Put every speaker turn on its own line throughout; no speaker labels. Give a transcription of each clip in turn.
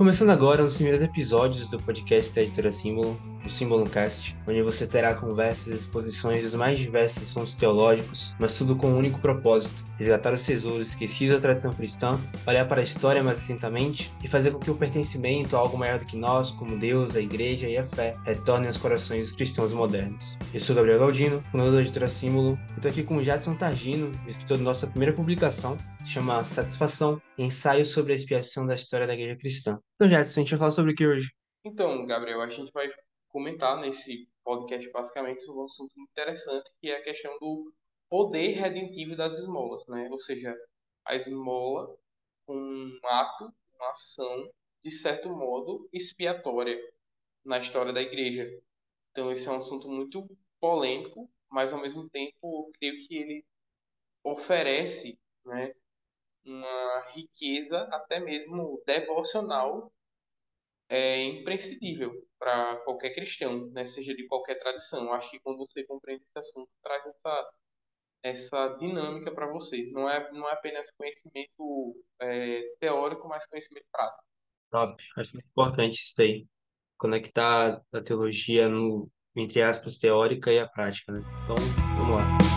Começando agora os primeiros episódios do podcast da editora Símbolo, o Símbolo Cast, onde você terá conversas e exposições dos mais diversos assuntos teológicos, mas tudo com um único propósito: resgatar os tesouros esquecidos da tradição cristã, olhar para a história mais atentamente e fazer com que o pertencimento a algo maior do que nós, como Deus, a Igreja e a fé, retorne aos corações dos cristãos modernos. Eu sou Gabriel Galdino, fundador da editora Símbolo, e estou aqui com o Jadson Targino, escritor da nossa primeira publicação, que se chama Satisfação, ensaio sobre a expiação da história da Igreja Cristã. Então, Jadson, a gente vai falar sobre o que hoje?
Então, Gabriel, a gente vai comentar nesse podcast basicamente sobre um assunto interessante, que é a questão do poder redentivo das esmolas, né? Ou seja, a esmola, um ato, uma ação, de certo modo, expiatória na história da igreja. Então, esse é um assunto muito polêmico, mas ao mesmo tempo, creio que ele oferece, né, uma riqueza até mesmo devocional é imprescindível para qualquer cristão, né, seja de qualquer tradição. Acho que quando você compreende esse assunto, traz essa, essa dinâmica para você. Não é, não é apenas conhecimento é, teórico, mas conhecimento prático.
Top. Acho muito importante isso daí. Conectar a teologia no, entre aspas, teórica e a prática, né? Então, vamos lá.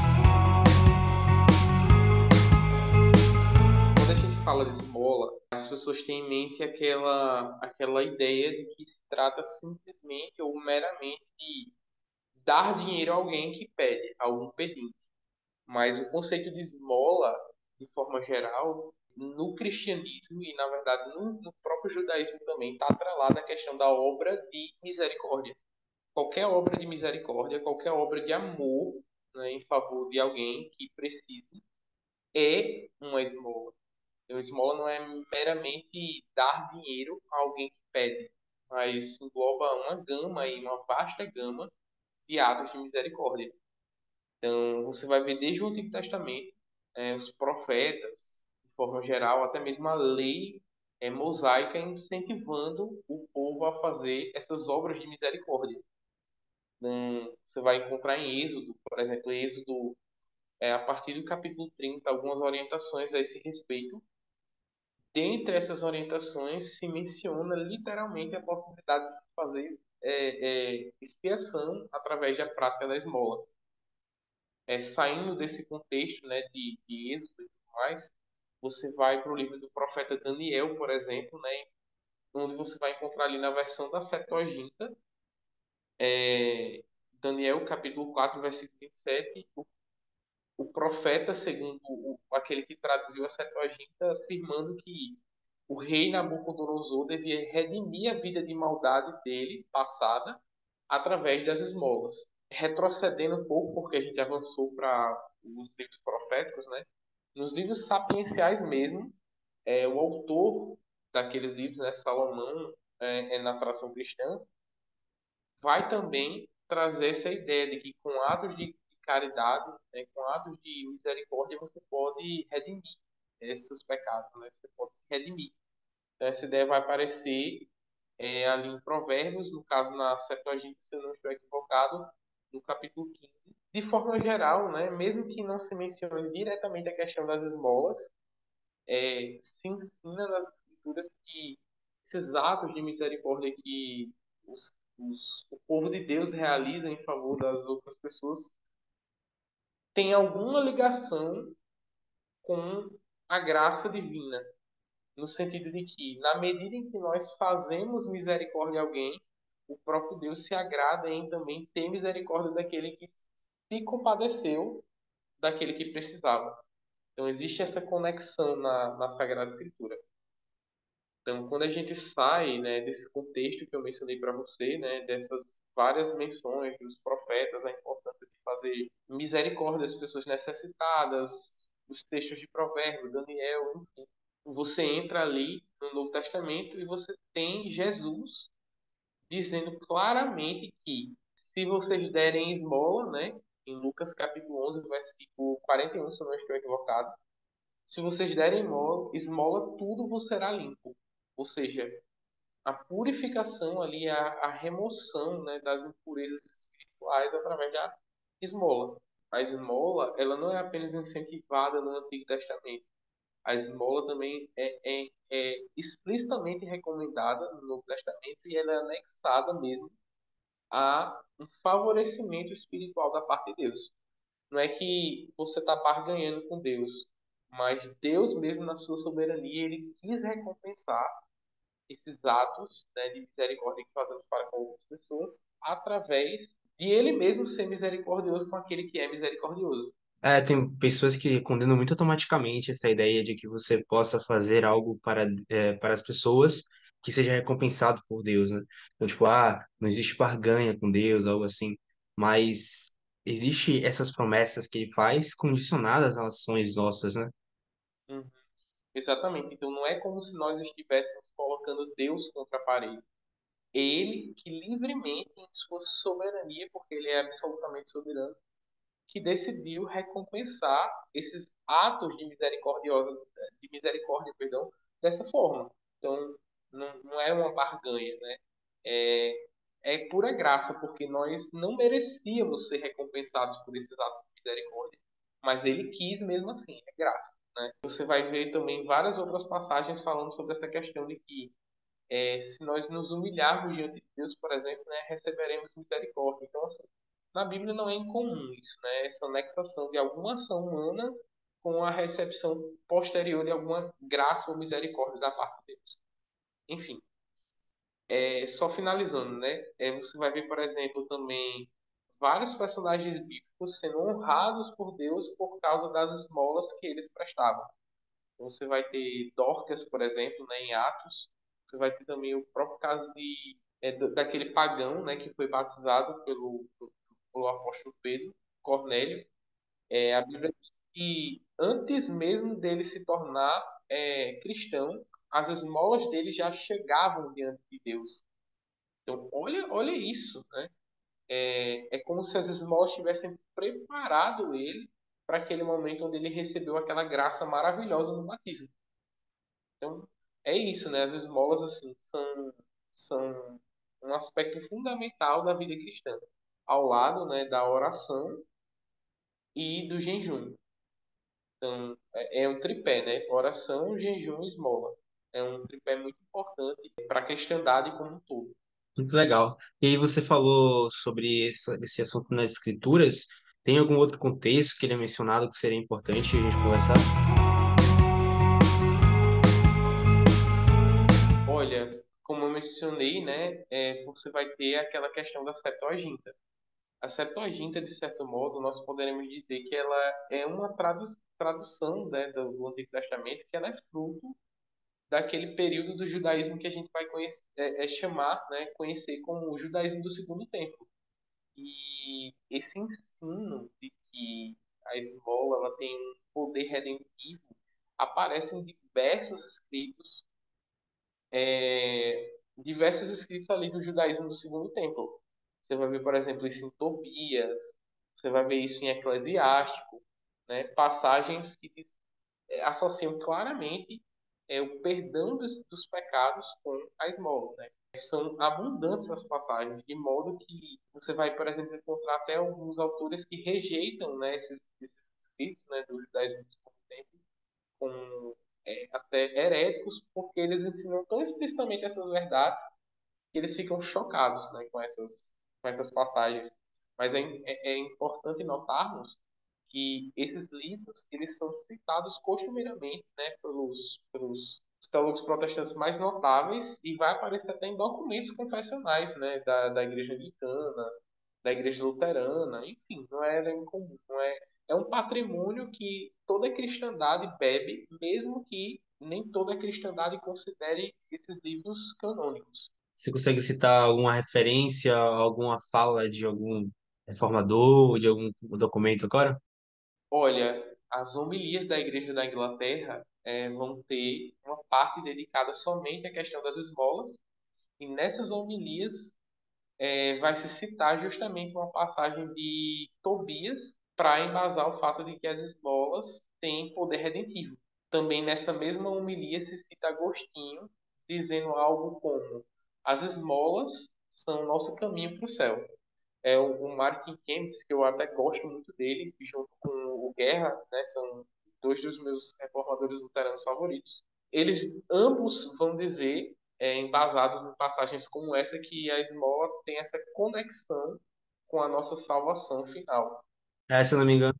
fala de esmola, pessoas têm em mente aquela, aquela ideia de que se trata simplesmente ou meramente de dar dinheiro a alguém que pede, a algum pedinte. Mas o conceito de esmola, de forma geral, no cristianismo e, na verdade, no, no próprio judaísmo também, está atrelada à questão da obra de misericórdia. Qualquer obra de misericórdia, qualquer obra de amor né, em favor de alguém que precise, é uma esmola. Então, esmola não é meramente dar dinheiro a alguém que pede, mas engloba uma gama e uma vasta gama de atos de misericórdia. Então, você vai ver desde o Antigo Testamento, é, os profetas, de forma geral, até mesmo a lei é, mosaica incentivando o povo a fazer essas obras de misericórdia. Então, você vai encontrar em Êxodo, por exemplo, Êxodo, é, a partir do capítulo 30, algumas orientações a esse respeito, dentre essas orientações se menciona literalmente a possibilidade de se fazer é, é, expiação através da prática da esmola. É, saindo desse contexto né, de, de êxodo e tudo mais, você vai para o livro do profeta Daniel, por exemplo, né, onde você vai encontrar ali na versão da Septuaginta, é, Daniel capítulo 4, versículo 27, o o profeta, segundo o, aquele que traduziu a Septuaginta, afirmando que o rei Nabucodonosor devia redimir a vida de maldade dele, passada, através das esmolas. Retrocedendo um pouco, porque a gente avançou para os livros proféticos, né? Nos livros sapienciais mesmo, é, o autor daqueles livros, né, Salomão, é, é, na tradição cristã, vai também trazer essa ideia de que com atos de caridade, né, com atos de misericórdia, você pode redimir esses pecados, né? Você pode se redimir. Então, essa ideia vai aparecer é, ali em Provérbios, no caso na Septuaginta, se eu não estou equivocado, no capítulo 15. De forma geral, né, mesmo que não se mencione diretamente a questão das esmolas, é, se ensina nas escrituras que esses atos de misericórdia que os, os, o povo de Deus realiza em favor das outras pessoas tem alguma ligação com a graça divina, no sentido de que, na medida em que nós fazemos misericórdia a alguém, o próprio Deus se agrada em também ter misericórdia daquele que se compadeceu daquele que precisava. Então, existe essa conexão na, na Sagrada Escritura. Então, quando a gente sai né, desse contexto que eu mencionei para você, né, dessas várias menções dos profetas, a importância fazer misericórdia às pessoas necessitadas, os textos de Provérbios, Daniel, enfim. Você entra ali no Novo Testamento e você tem Jesus dizendo claramente que se vocês derem esmola, né, em Lucas capítulo 11, versículo 41, se eu não estou equivocado, se vocês derem esmola, esmola tudo vos será limpo. Ou seja, a purificação ali, a, a remoção né, das impurezas espirituais através da esmola. A esmola, ela não é apenas incentivada no Antigo Testamento. A esmola também é, é, é explicitamente recomendada no Novo Testamento e ela é anexada mesmo a um favorecimento espiritual da parte de Deus. Não é que você está barganhando com Deus, mas Deus mesmo na sua soberania ele quis recompensar esses atos né, de misericórdia que fazemos para com outras pessoas através de Ele mesmo ser misericordioso com aquele que é misericordioso.
É, tem pessoas que condenam muito automaticamente essa ideia de que você possa fazer algo para, é, para as pessoas que seja recompensado por Deus, né? Então, tipo, ah, não existe barganha com Deus, algo assim. Mas existe essas promessas que ele faz condicionadas às ações nossas, né?
Uhum. Exatamente. Então não é como se nós estivéssemos colocando Deus contra a parede. Ele que livremente, em sua soberania, porque ele é absolutamente soberano, que decidiu recompensar esses atos de misericórdia, de misericórdia, perdão, dessa forma. Então, não, não é uma barganha, né? É, é pura graça, porque nós não merecíamos ser recompensados por esses atos de misericórdia, mas ele quis mesmo assim, é graça. Né? Você vai ver também várias outras passagens falando sobre essa questão de que é, se nós nos humilharmos diante de Deus, por exemplo, né, receberemos misericórdia. Então, assim, na Bíblia não é incomum isso, né? Essa anexação de alguma ação humana com a recepção posterior de alguma graça ou misericórdia da parte de Deus. Enfim, é, só finalizando, né? É, você vai ver, por exemplo, também vários personagens bíblicos sendo honrados por Deus por causa das esmolas que eles prestavam. Então, você vai ter Dorcas, por exemplo, né, em Atos. Você vai ter também o próprio caso de, é, daquele pagão né, que foi batizado pelo, pelo apóstolo Pedro, Cornélio, é, a Bíblia diz que antes mesmo dele se tornar é, cristão, as esmolas dele já chegavam diante de Deus. Então, olha, olha isso, né? É, é como se as esmolas tivessem preparado ele para aquele momento onde ele recebeu aquela graça maravilhosa no batismo. Então, é isso, né? As esmolas, assim, são, são um aspecto fundamental da vida cristã ao lado né, da oração e do jejum. Então, é, é um tripé, né? Oração, jejum e esmola. É um tripé muito importante para a cristandade como um todo.
Muito legal. E aí você falou sobre esse, assunto nas escrituras. Tem algum outro contexto que ele é mencionado que seria importante a gente conversar?
Mencionei, né, é, você vai ter aquela questão da Septuaginta. A Septuaginta, de certo modo, nós poderemos dizer que ela é uma tradu tradução né, do, Antigo Testamento, que ela é fruto daquele período do judaísmo que a gente vai conhecer, é, é chamar, né, conhecer como o judaísmo do segundo tempo. E esse ensino de que a esmola ela tem um poder redentivo aparece em diversos escritos, é, diversos escritos ali do judaísmo do segundo templo. Você vai ver, por exemplo, isso em Tobias, você vai ver isso em Eclesiástico, né? passagens que é, associam claramente é, o perdão dos, dos, pecados com a esmola. Né? São abundantes as passagens, de modo que você vai, por exemplo, encontrar até alguns autores que rejeitam né, esses, esses escritos né, do judaísmo do tempo como é, até heréticos, porque eles ensinam tão explicitamente essas verdades que eles ficam chocados né, com essas com essas passagens. Mas é, é, é importante notarmos que esses livros eles são citados costumeiramente né, pelos, pelos teólogos protestantes mais notáveis e vai aparecer até em documentos confessionais né, da, da igreja anglicana, da igreja luterana, enfim, não é incomum, não é, é um patrimônio que toda a cristandade bebe, mesmo que nem toda a cristandade considere esses livros canônicos.
Você consegue citar alguma referência, alguma fala de algum reformador, de algum documento agora?
Olha, as homilias da Igreja da Inglaterra é, vão ter uma parte dedicada somente à questão das esmolas, e nessas homilias é, vai se citar justamente uma passagem de Tobias para embasar o fato de que as esmolas têm poder redentivo. Também nessa mesma homilia se cita Agostinho dizendo algo como as esmolas são o nosso caminho para o céu. É o, o Martin Kempis, que eu até gosto muito dele, junto com o Guerra, né, são dois dos meus reformadores luteranos favoritos. Eles ambos vão dizer, é, embasados em passagens como essa, que a esmola tem essa conexão com a nossa salvação final.
É, se eu não me engano,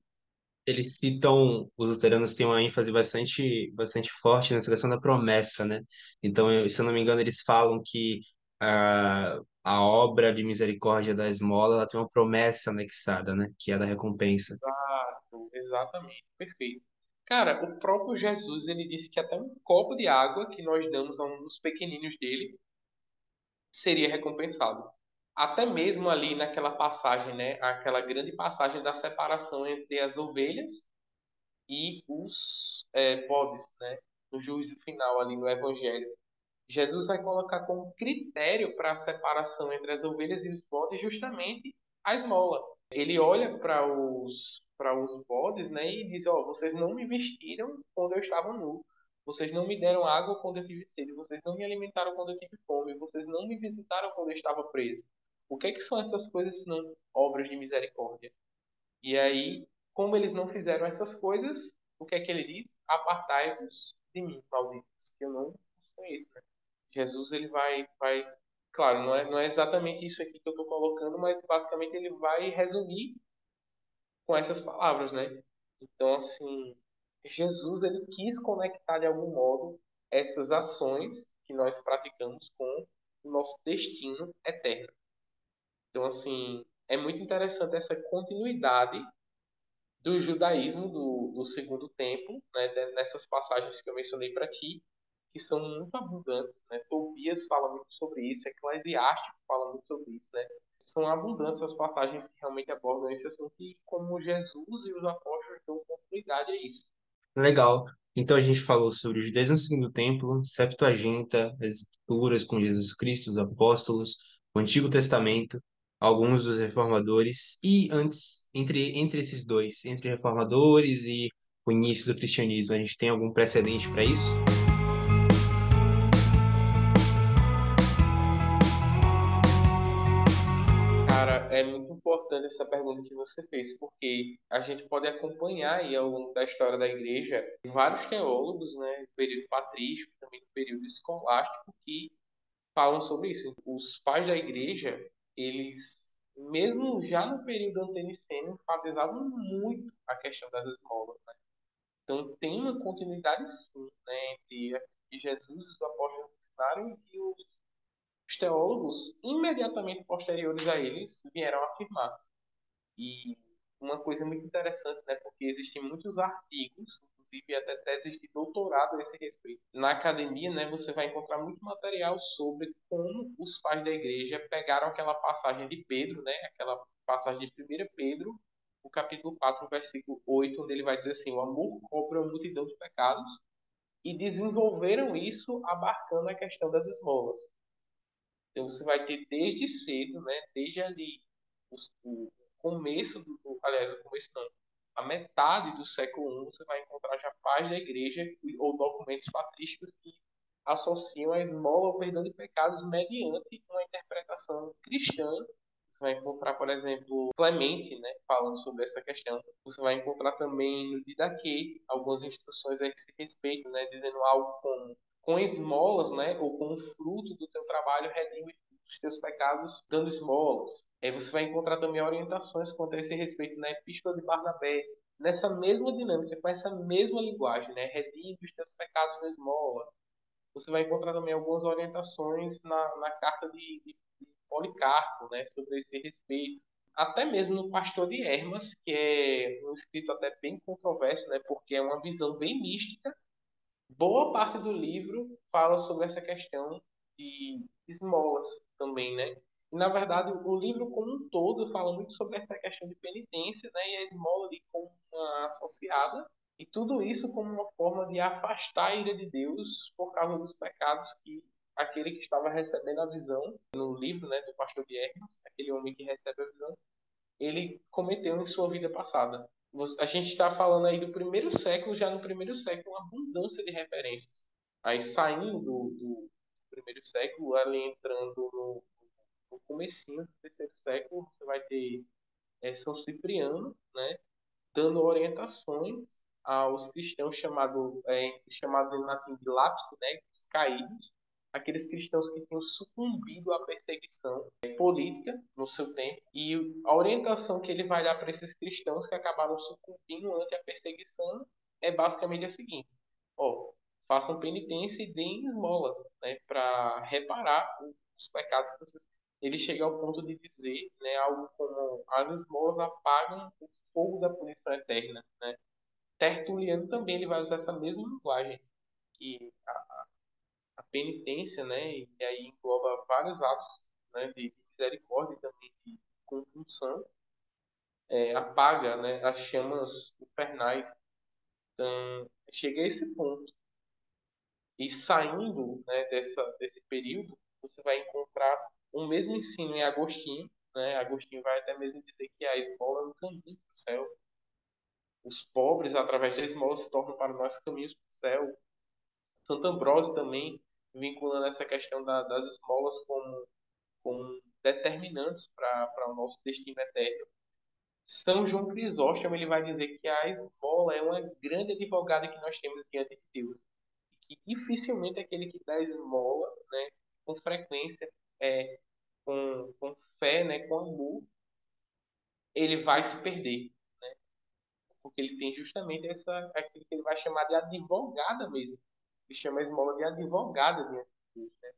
eles citam, os luteranos têm uma ênfase bastante, bastante forte nessa questão da promessa, né? Então, se eu não me engano, eles falam que a, a obra de misericórdia da esmola, ela tem uma promessa anexada, né? Que é a da recompensa.
Exato, exatamente, perfeito. Cara, o próprio Jesus, ele disse que até um copo de água que nós damos a um dos pequeninos dele seria recompensado. Até mesmo ali naquela passagem, né? Aquela grande passagem da separação entre as ovelhas e os é, bodes, né? No juízo final ali no Evangelho. Jesus vai colocar como critério para a separação entre as ovelhas e os bodes justamente a esmola. Ele olha para os para os bodes, né, e diz: ó, vocês não me vestiram quando eu estava nu. Vocês não me deram água quando eu tive sede. Vocês não me alimentaram quando eu tive fome. Vocês não me visitaram quando eu estava preso. O que, é que são essas coisas senão obras de misericórdia? E aí, como eles não fizeram essas coisas, o que é que ele diz? Apartai-vos de mim, malditos, que eu não os conheço. Né? Jesus ele vai, vai, claro, não é, não é exatamente isso aqui que eu estou colocando, mas basicamente ele vai resumir com essas palavras, né? Então, assim, Jesus ele quis conectar de algum modo essas ações que nós praticamos com o nosso destino eterno. Então, assim, é muito interessante essa continuidade do judaísmo do, do segundo tempo, né, nessas passagens que eu mencionei para ti, que são muito abundantes. Né? Tobias fala muito sobre isso, Eclesiástico fala muito sobre isso. Né? São abundantes as passagens que realmente abordam esse assunto e como Jesus e os apóstolos dão continuidade a isso.
Legal. Então a gente falou sobre o judaísmo no segundo templo, Septuaginta, as escrituras com Jesus Cristo, os apóstolos, o Antigo Testamento, alguns dos reformadores e antes entre entre esses dois, entre reformadores e o início do cristianismo, a gente tem algum precedente para isso?
Essa pergunta que você fez, porque a gente pode acompanhar aí ao longo da história da igreja vários teólogos, né, do período patrístico, também do período escolástico, que falam sobre isso. Os pais da igreja, eles, mesmo já no período anteniceno, enfatizavam muito a questão das esmolas. Né? Então, tem uma continuidade, sim, né, entre Jesus e os apóstolos ensinaram e os teólogos, imediatamente posteriores a eles, vieram afirmar. E uma coisa muito interessante, né, porque existem muitos artigos, inclusive até teses de doutorado a esse respeito. Na academia, né, você vai encontrar muito material sobre como os pais da igreja pegaram aquela passagem de Pedro, né, aquela passagem de 1 Pedro, o capítulo 4, versículo 8, onde ele vai dizer assim: o amor cobre a multidão de pecados, e desenvolveram isso abarcando a questão das esmolas. Então você vai ter desde cedo, né, desde ali o, o começo do, aliás, o começo não, a metade do século I, você vai encontrar já pais da igreja ou documentos patrísticos que associam a esmola ao perdão de pecados mediante uma interpretação cristã. Você vai encontrar, por exemplo, Clemente, né, falando sobre essa questão. Você vai encontrar também no Didaquê algumas instruções a esse respeito, né, dizendo algo como com esmolas, né, ou com o fruto do teu trabalho, redime os teus pecados dando esmolas. Aí você vai encontrar também orientações quanto a esse respeito na Epístola de Barnabé, nessa mesma dinâmica, com essa mesma linguagem, né, redime os teus pecados com esmola. Você vai encontrar também algumas orientações na, na carta de, de, de Policarpo, né, sobre esse respeito. Até mesmo no Pastor de Hermas, que é um escrito até bem controverso, né, porque é uma visão bem mística. Boa parte do livro fala sobre essa questão de esmolas também, né? E, na verdade, o livro como um todo fala muito sobre essa questão de penitência, né? E a esmola ali como uma associada. E tudo isso como uma forma de afastar a ira de Deus por causa dos pecados que aquele que estava recebendo a visão no livro, né, do pastor de aquele homem que recebe a visão, ele cometeu em sua vida passada a gente está falando aí do primeiro século, já no primeiro século, uma abundância de referências. Aí saindo do, do primeiro século, ali entrando no, no comecinho do terceiro século, você vai ter é, São Cipriano, né, dando orientações aos cristãos chamados é, chamado latim de lápis, né, caídos, aqueles cristãos que tinham sucumbido à perseguição política no seu tempo e a orientação que ele vai dar para esses cristãos que acabaram sucumbindo ante a perseguição é basicamente a seguinte: ó, façam penitência e deem esmola, né, para reparar os pecados que vocês ele chega ao ponto de dizer né, algo como as esmolas apagam o fogo da punição eterna. Né? Tertuliano também ele vai usar essa mesma linguagem, que a, a penitência, né, e aí engloba vários atos né, de misericórdia e também de conjunção, é, apaga né, as chamas infernais. Então, chega a esse ponto. E saindo né, dessa, desse período, você vai encontrar o mesmo ensino em Agostinho. Né? Agostinho vai até mesmo dizer que a esmola é um caminho para o céu. Os pobres, através da esmola, se tornam para nós caminhos para o céu. Santo Ambrósio também vinculando essa questão da, das esmolas como, como determinantes para o nosso destino eterno. São João Crisóstomo ele vai dizer que a esmola é uma grande advogada que nós temos diante de Deus. Que dificilmente aquele que dá esmola, né, com frequência, é, com, com fé, né, com amor, ele vai se perder. Né? Porque ele tem justamente essa, aquilo que ele vai chamar de advogada mesmo. Ele chama a esmola de advogada diante de Deus. Né?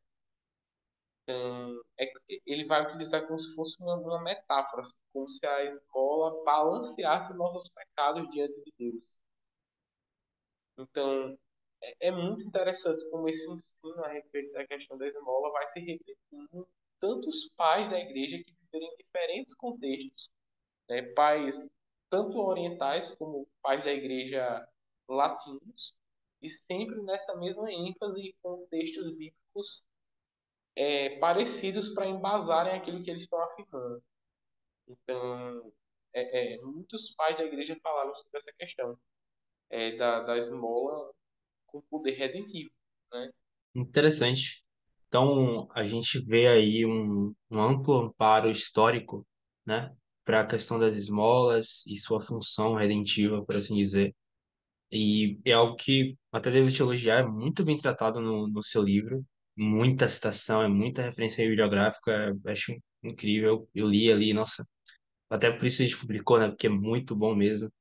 Então, é, ele vai utilizar como se fosse uma, uma metáfora, assim, como se a esmola balanceasse nossos pecados diante de Deus. Então, é, é muito interessante como esse ensino a respeito da questão da esmola vai se repetindo tantos pais da igreja que viveram em diferentes contextos. Né? Pais tanto orientais como pais da igreja latinos, e sempre nessa mesma ênfase com textos bíblicos é, parecidos para embasarem aquilo que eles estão afirmando. Então, é, é, muitos pais da igreja falaram sobre essa questão é, da, da esmola com poder redentivo. Né?
Interessante. Então, a gente vê aí um, um amplo amparo histórico né, para a questão das esmolas e sua função redentiva, por assim dizer. E é algo que até devo te elogiar, é muito bem tratado no, no seu livro, muita citação, é muita referência bibliográfica, acho incrível. Eu li ali, nossa, até por isso a gente publicou, né, porque é muito bom mesmo.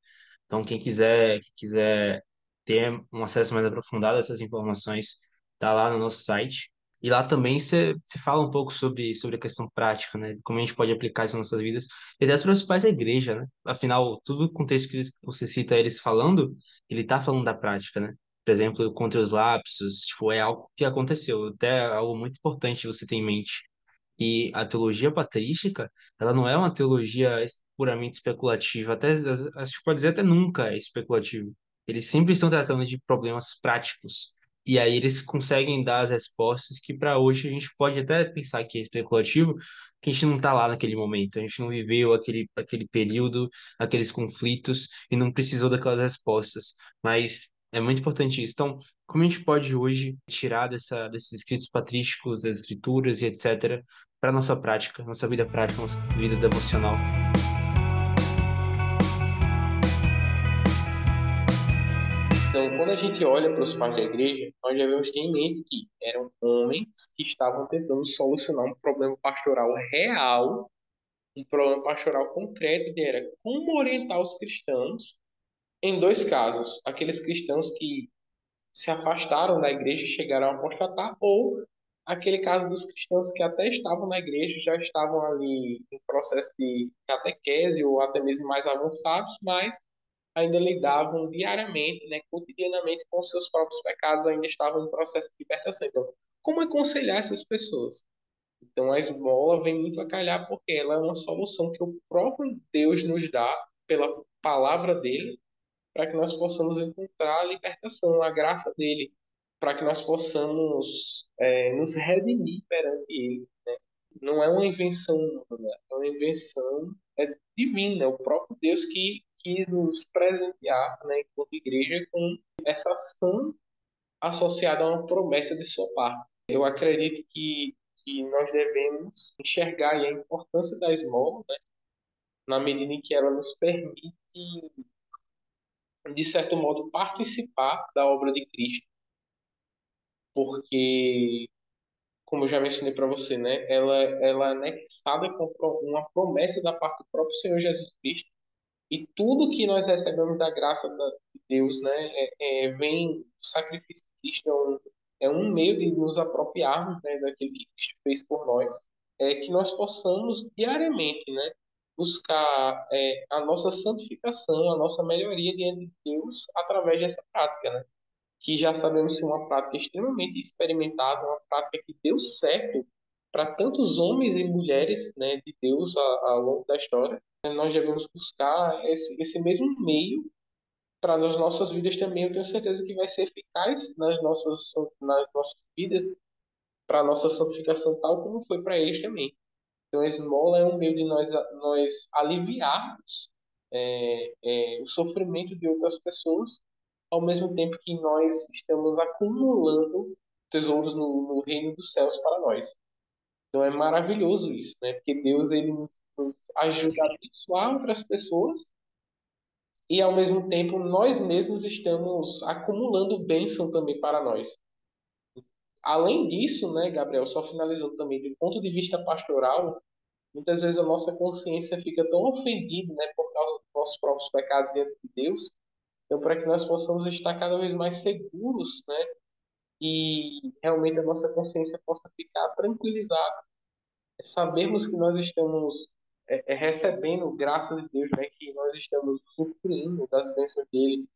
Então, quem quiser, quem quiser ter um acesso mais aprofundado a essas informações, tá lá no nosso site. E lá também você fala um pouco sobre, sobre a questão prática, né? Como a gente pode aplicar isso nas nossas vidas. E das principais da igreja, né? Afinal, todo o contexto que você cita eles falando, ele está falando da prática, né? Por exemplo, contra os lapsos, tipo, é algo que aconteceu. Até algo muito importante você ter em mente. E a teologia patrística, ela não é uma teologia puramente especulativa, até acho que pode dizer até nunca é especulativo. Eles sempre estão tratando de problemas práticos. E aí eles conseguem dar as respostas que para hoje a gente pode até pensar que é especulativo, que a gente não está lá naquele momento, a gente não viveu aquele, aquele período, aqueles conflitos e não precisou daquelas respostas. Mas é muito importante isso. Então, como a gente pode hoje tirar dessa, desses escritos patrísticos, das escrituras e etc., para nossa prática, nossa vida prática, nossa vida devocional?
Então, quando a gente olha para os pais da igreja, nós devemos ter em mente que eram homens que estavam tentando solucionar um problema pastoral real, um problema pastoral concreto, que era como orientar os cristãos em dois casos: aqueles cristãos que se afastaram da igreja e chegaram a apostatar, ou aquele caso dos cristãos que até estavam na igreja, já estavam ali em processo de catequese ou até mesmo mais avançados, mas ainda lidavam diariamente, né, cotidianamente com seus próprios pecados, ainda estavam em processo de libertação. Então, como aconselhar essas pessoas? Então, a esmola vem muito a calhar porque ela é uma solução que o próprio Deus nos dá pela palavra dele, para que nós possamos encontrar a libertação, a graça dele, para que nós possamos é, nos redimir perante ele. Né? Não é uma invenção é uma invenção é divina, é o próprio Deus que quis nos presentear, né, enquanto igreja, com essa ação associada a uma promessa de sua parte. Eu acredito que, que nós devemos enxergar a importância da esmola, né, na medida em que ela nos permite de certo modo, participar da obra de Cristo, porque, como eu já mencionei para você, né, ela, ela é anexada com uma promessa da parte do próprio Senhor Jesus Cristo, e tudo que nós recebemos da graça de Deus, né, é, é, vem do sacrifício de Cristo, é um, é um meio de nos apropriarmos né, daquilo que Cristo fez por nós, é que nós possamos diariamente, né, buscar é, a nossa santificação, a nossa melhoria diante de Deus através dessa prática, né? Que já sabemos ser uma prática extremamente experimentada, uma prática que deu certo para tantos homens e mulheres, né, de Deus ao longo da história. Nós devemos buscar esse, esse mesmo meio para as nossas vidas também. Eu tenho certeza que vai ser eficaz nas nossas nas nossas vidas para a nossa santificação, tal como foi para eles também. Então, a esmola é um meio de nós, nós aliviarmos é, é, o sofrimento de outras pessoas, ao mesmo tempo que nós estamos acumulando tesouros no, no reino dos céus para nós. Então, é maravilhoso isso, né? Porque Deus ele nos, nos ajuda a abençoar outras pessoas e, ao mesmo tempo, nós mesmos estamos acumulando bênção também para nós. Além disso, né, Gabriel, só finalizando também, do ponto de vista pastoral, muitas vezes a nossa consciência fica tão ofendida, né, por causa dos nossos próprios pecados diante de Deus. Então, para que nós possamos estar cada vez mais seguros, né, e realmente a nossa consciência possa ficar tranquilizada, é sabermos que nós estamos é, é, recebendo graça de Deus, né, que nós estamos sofrendo das bênçãos dele,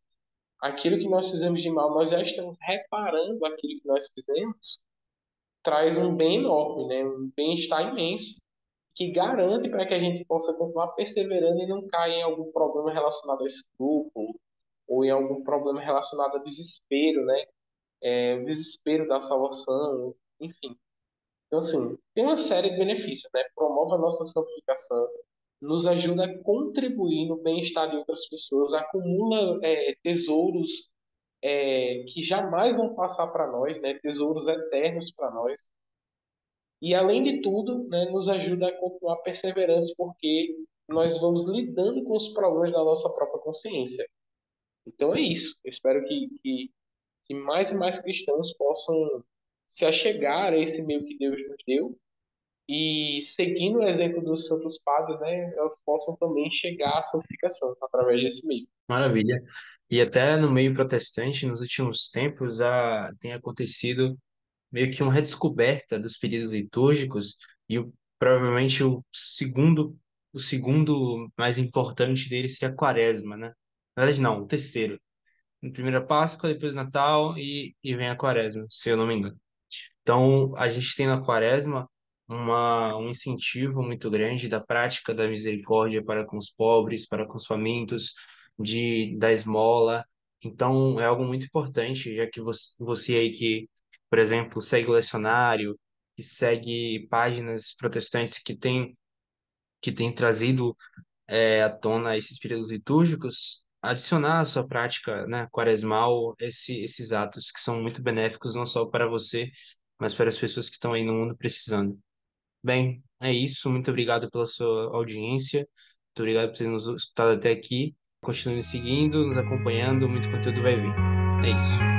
aquilo que nós fizemos de mal, nós já estamos reparando aquilo que nós fizemos, traz um bem enorme, né? um bem-estar imenso, que garante para que a gente possa continuar perseverando e não cair em algum problema relacionado a escrúpulo, ou em algum problema relacionado a desespero, né? É, o desespero da salvação, enfim. Então, assim, tem uma série de benefícios, né? Promove a nossa santificação, nos ajuda a contribuir no bem-estar de outras pessoas, acumula é, tesouros é, que jamais vão passar para nós, né? tesouros eternos para nós. E, além de tudo, né, nos ajuda a continuar perseverantes, porque nós vamos lidando com os problemas da nossa própria consciência. Então é isso. Eu espero que, que, que mais e mais cristãos possam se achegar a esse meio que Deus nos deu e seguindo o exemplo dos santos padres, né, elas possam também chegar à santificação através desse meio.
Maravilha. E até no meio protestante, nos últimos tempos, a, tem acontecido meio que uma redescoberta dos períodos litúrgicos e o, provavelmente o segundo o segundo mais importante dele seria a quaresma, né? Na verdade, não, o terceiro. Primeira Páscoa, depois Natal e, e vem a quaresma, se eu não me engano. Então, a gente tem na quaresma uma, um incentivo muito grande da prática da misericórdia para com os pobres, para com os famintos, de da esmola. Então, é algo muito importante, já que você, você aí que, por exemplo, segue o lecionário, que segue páginas protestantes que têm que tem trazido é, à tona esses períodos litúrgicos, adicionar à sua prática, né, quaresmal, esse, esses atos que são muito benéficos não só para você, mas para as pessoas que estão aí no mundo precisando. Bem, é isso. Muito obrigado pela sua audiência. Muito obrigado por ter nos escutado até aqui. Continue nos seguindo, nos acompanhando. Muito conteúdo vai vir. É isso.